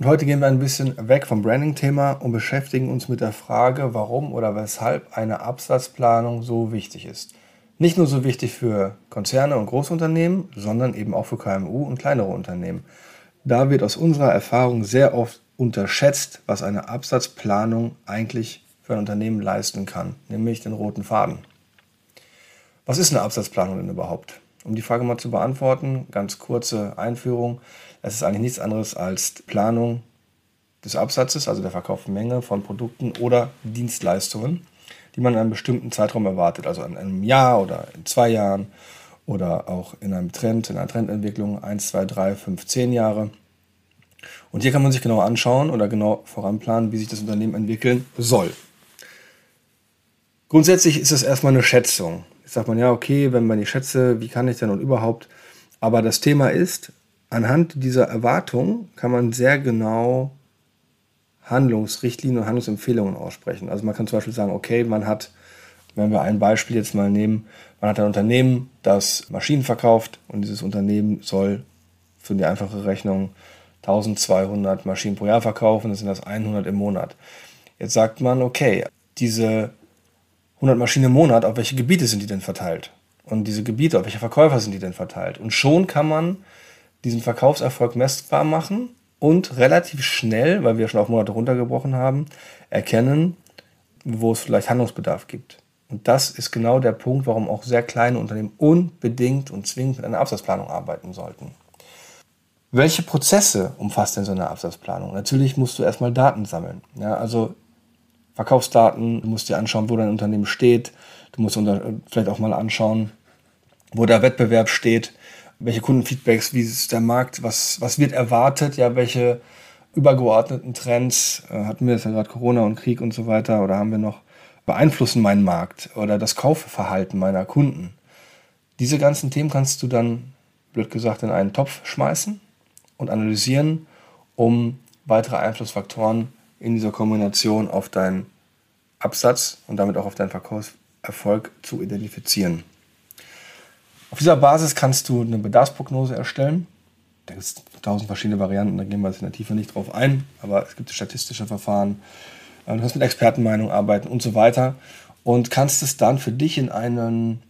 Und heute gehen wir ein bisschen weg vom Branding-Thema und beschäftigen uns mit der Frage, warum oder weshalb eine Absatzplanung so wichtig ist. Nicht nur so wichtig für Konzerne und Großunternehmen, sondern eben auch für KMU und kleinere Unternehmen. Da wird aus unserer Erfahrung sehr oft unterschätzt, was eine Absatzplanung eigentlich für ein Unternehmen leisten kann, nämlich den roten Faden. Was ist eine Absatzplanung denn überhaupt? Um die Frage mal zu beantworten, ganz kurze Einführung. Es ist eigentlich nichts anderes als Planung des Absatzes, also der verkauften Menge von Produkten oder Dienstleistungen, die man in einem bestimmten Zeitraum erwartet, also in einem Jahr oder in zwei Jahren oder auch in einem Trend, in einer Trendentwicklung 1, 2, 3, 5, 10 Jahre. Und hier kann man sich genau anschauen oder genau voranplanen, wie sich das Unternehmen entwickeln soll. Grundsätzlich ist es erstmal eine Schätzung. Jetzt sagt man ja, okay, wenn man die schätze, wie kann ich denn und überhaupt? Aber das Thema ist, anhand dieser Erwartung kann man sehr genau Handlungsrichtlinien und Handlungsempfehlungen aussprechen. Also man kann zum Beispiel sagen, okay, man hat, wenn wir ein Beispiel jetzt mal nehmen, man hat ein Unternehmen, das Maschinen verkauft und dieses Unternehmen soll für die einfache Rechnung 1200 Maschinen pro Jahr verkaufen, das sind das 100 im Monat. Jetzt sagt man, okay, diese 100 Maschinen im Monat, auf welche Gebiete sind die denn verteilt? Und diese Gebiete, auf welche Verkäufer sind die denn verteilt? Und schon kann man diesen Verkaufserfolg messbar machen und relativ schnell, weil wir schon auf Monate runtergebrochen haben, erkennen, wo es vielleicht Handlungsbedarf gibt. Und das ist genau der Punkt, warum auch sehr kleine Unternehmen unbedingt und zwingend mit einer Absatzplanung arbeiten sollten. Welche Prozesse umfasst denn so eine Absatzplanung? Natürlich musst du erstmal Daten sammeln. Ja, also Verkaufsdaten, du musst dir anschauen, wo dein Unternehmen steht. Du musst vielleicht auch mal anschauen, wo der Wettbewerb steht welche Kundenfeedbacks, wie ist der Markt, was, was wird erwartet, ja, welche übergeordneten Trends, äh, hatten wir jetzt ja gerade Corona und Krieg und so weiter, oder haben wir noch, beeinflussen meinen Markt oder das Kaufverhalten meiner Kunden. Diese ganzen Themen kannst du dann, blöd gesagt, in einen Topf schmeißen und analysieren, um weitere Einflussfaktoren in dieser Kombination auf deinen Absatz und damit auch auf deinen Verkaufserfolg zu identifizieren. Auf dieser Basis kannst du eine Bedarfsprognose erstellen. Da gibt es tausend verschiedene Varianten, da gehen wir jetzt in der Tiefe nicht drauf ein, aber es gibt statistische Verfahren. Äh, du kannst mit Expertenmeinung arbeiten und so weiter und kannst es dann für dich in einen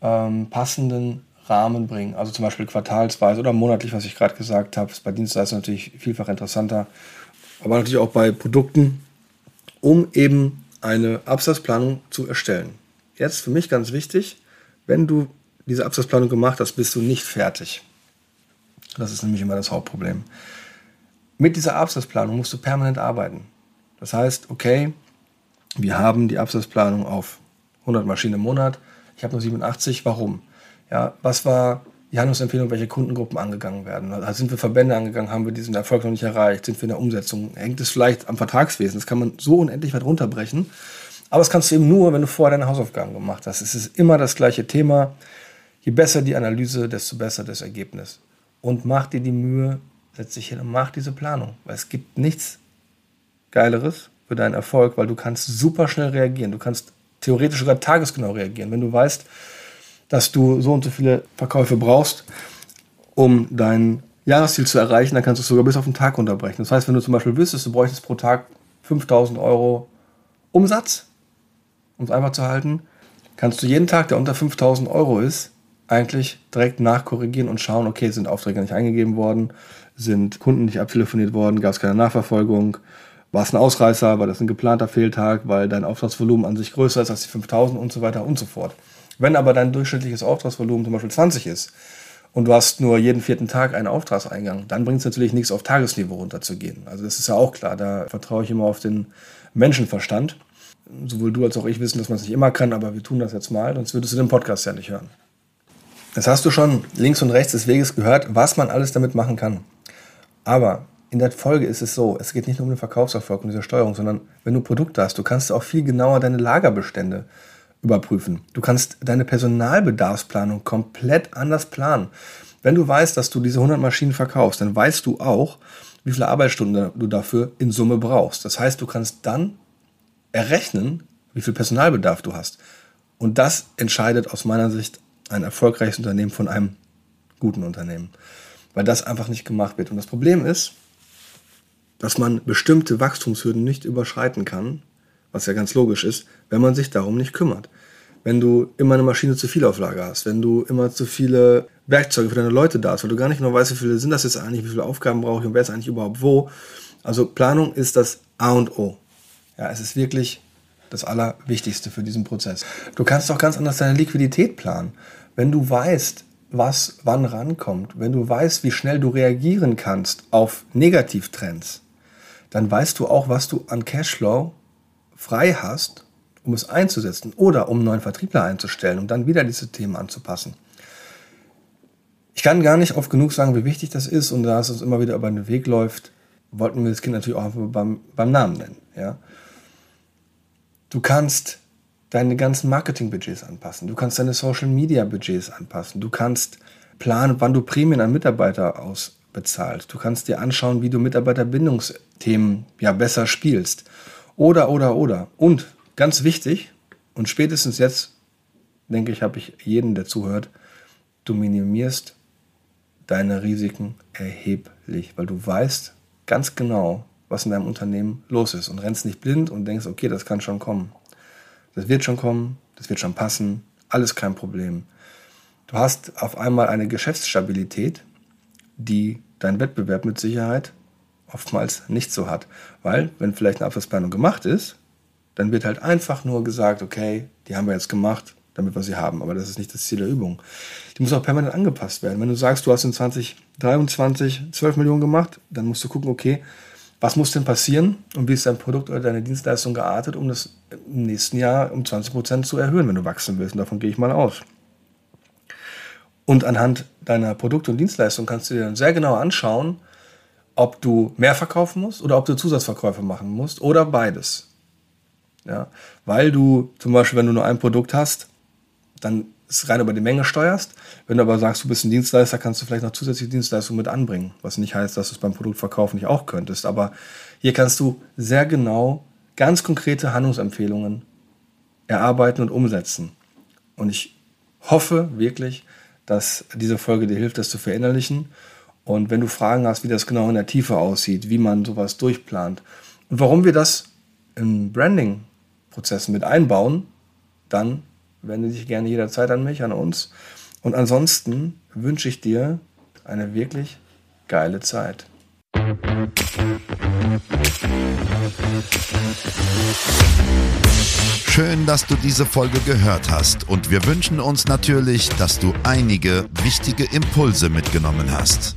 ähm, passenden Rahmen bringen. Also zum Beispiel quartalsweise oder monatlich, was ich gerade gesagt habe. Ist bei Dienstleistungen natürlich vielfach interessanter, aber natürlich auch bei Produkten, um eben eine Absatzplanung zu erstellen. Jetzt für mich ganz wichtig, wenn du diese Absatzplanung gemacht hast, bist du nicht fertig. Das ist nämlich immer das Hauptproblem. Mit dieser Absatzplanung musst du permanent arbeiten. Das heißt, okay, wir haben die Absatzplanung auf 100 Maschinen im Monat. Ich habe nur 87. Warum? Ja, was war die Handlungsempfehlung, welche Kundengruppen angegangen werden? Also sind wir Verbände angegangen, haben wir diesen Erfolg noch nicht erreicht? Sind wir in der Umsetzung? Hängt es vielleicht am Vertragswesen? Das kann man so unendlich weit runterbrechen. Aber das kannst du eben nur, wenn du vorher deine Hausaufgaben gemacht hast. Es ist immer das gleiche Thema. Je besser die Analyse, desto besser das Ergebnis. Und mach dir die Mühe, setz dich hin und mach diese Planung. Weil es gibt nichts Geileres für deinen Erfolg, weil du kannst super schnell reagieren. Du kannst theoretisch sogar tagesgenau reagieren. Wenn du weißt, dass du so und so viele Verkäufe brauchst, um dein Jahresziel zu erreichen, dann kannst du es sogar bis auf den Tag unterbrechen. Das heißt, wenn du zum Beispiel wüsstest, du bräuchtest pro Tag 5000 Euro Umsatz, um es einfach zu halten, kannst du jeden Tag, der unter 5000 Euro ist, eigentlich direkt nachkorrigieren und schauen, okay, sind Aufträge nicht eingegeben worden, sind Kunden nicht abtelefoniert worden, gab es keine Nachverfolgung, war es ein Ausreißer, war das ein geplanter Fehltag, weil dein Auftragsvolumen an sich größer ist als die 5000 und so weiter und so fort. Wenn aber dein durchschnittliches Auftragsvolumen zum Beispiel 20 ist und du hast nur jeden vierten Tag einen Auftragseingang, dann bringt es natürlich nichts, auf Tagesniveau runterzugehen. Also das ist ja auch klar, da vertraue ich immer auf den Menschenverstand. Sowohl du als auch ich wissen, dass man es nicht immer kann, aber wir tun das jetzt mal, sonst würdest du den Podcast ja nicht hören. Jetzt hast du schon links und rechts des Weges gehört, was man alles damit machen kann. Aber in der Folge ist es so, es geht nicht nur um den Verkaufserfolg und diese Steuerung, sondern wenn du Produkte hast, du kannst auch viel genauer deine Lagerbestände überprüfen. Du kannst deine Personalbedarfsplanung komplett anders planen. Wenn du weißt, dass du diese 100 Maschinen verkaufst, dann weißt du auch, wie viele Arbeitsstunden du dafür in Summe brauchst. Das heißt, du kannst dann errechnen, wie viel Personalbedarf du hast. Und das entscheidet aus meiner Sicht ein erfolgreiches Unternehmen von einem guten Unternehmen, weil das einfach nicht gemacht wird. Und das Problem ist, dass man bestimmte Wachstumshürden nicht überschreiten kann, was ja ganz logisch ist, wenn man sich darum nicht kümmert. Wenn du immer eine Maschine zu viel auf Lager hast, wenn du immer zu viele Werkzeuge für deine Leute da hast, weil du gar nicht genau weißt, wie viele sind das jetzt eigentlich, wie viele Aufgaben brauche ich und wer ist eigentlich überhaupt wo. Also Planung ist das A und O. Ja, es ist wirklich das Allerwichtigste für diesen Prozess. Du kannst auch ganz anders deine Liquidität planen. Wenn du weißt, was wann rankommt, wenn du weißt, wie schnell du reagieren kannst auf Negativtrends, dann weißt du auch, was du an Cashflow frei hast, um es einzusetzen oder um einen neuen Vertriebler einzustellen, um dann wieder diese Themen anzupassen. Ich kann gar nicht oft genug sagen, wie wichtig das ist und da es uns immer wieder über den Weg läuft, wollten wir das Kind natürlich auch beim, beim Namen nennen. Ja? Du kannst deine ganzen Marketingbudgets anpassen, du kannst deine Social-Media-Budgets anpassen, du kannst planen, wann du Prämien an Mitarbeiter ausbezahlst, du kannst dir anschauen, wie du Mitarbeiterbindungsthemen ja besser spielst oder, oder, oder. Und ganz wichtig, und spätestens jetzt, denke ich, habe ich jeden, der zuhört, du minimierst deine Risiken erheblich, weil du weißt ganz genau, was in deinem Unternehmen los ist und rennst nicht blind und denkst, okay, das kann schon kommen. Das wird schon kommen, das wird schon passen, alles kein Problem. Du hast auf einmal eine Geschäftsstabilität, die dein Wettbewerb mit Sicherheit oftmals nicht so hat. Weil, wenn vielleicht eine Abschlussplanung gemacht ist, dann wird halt einfach nur gesagt, okay, die haben wir jetzt gemacht, damit wir sie haben. Aber das ist nicht das Ziel der Übung. Die muss auch permanent angepasst werden. Wenn du sagst, du hast in 2023 12 Millionen gemacht, dann musst du gucken, okay, was muss denn passieren und wie ist dein Produkt oder deine Dienstleistung geartet, um das im nächsten Jahr um 20 Prozent zu erhöhen, wenn du wachsen willst. Und davon gehe ich mal aus. Und anhand deiner Produkte und Dienstleistungen kannst du dir dann sehr genau anschauen, ob du mehr verkaufen musst oder ob du Zusatzverkäufe machen musst oder beides. Ja, weil du zum Beispiel, wenn du nur ein Produkt hast, dann es rein über die Menge steuerst. Wenn du aber sagst, du bist ein Dienstleister, kannst du vielleicht noch zusätzliche Dienstleistungen mit anbringen. Was nicht heißt, dass du es beim Produktverkauf nicht auch könntest. Aber hier kannst du sehr genau ganz konkrete Handlungsempfehlungen erarbeiten und umsetzen. Und ich hoffe wirklich, dass diese Folge dir hilft, das zu verinnerlichen und wenn du Fragen hast, wie das genau in der Tiefe aussieht, wie man sowas durchplant und warum wir das im Branding-Prozess mit einbauen, dann wende dich gerne jederzeit an mich, an uns. Und ansonsten wünsche ich dir eine wirklich geile Zeit. Schön, dass du diese Folge gehört hast und wir wünschen uns natürlich, dass du einige wichtige Impulse mitgenommen hast.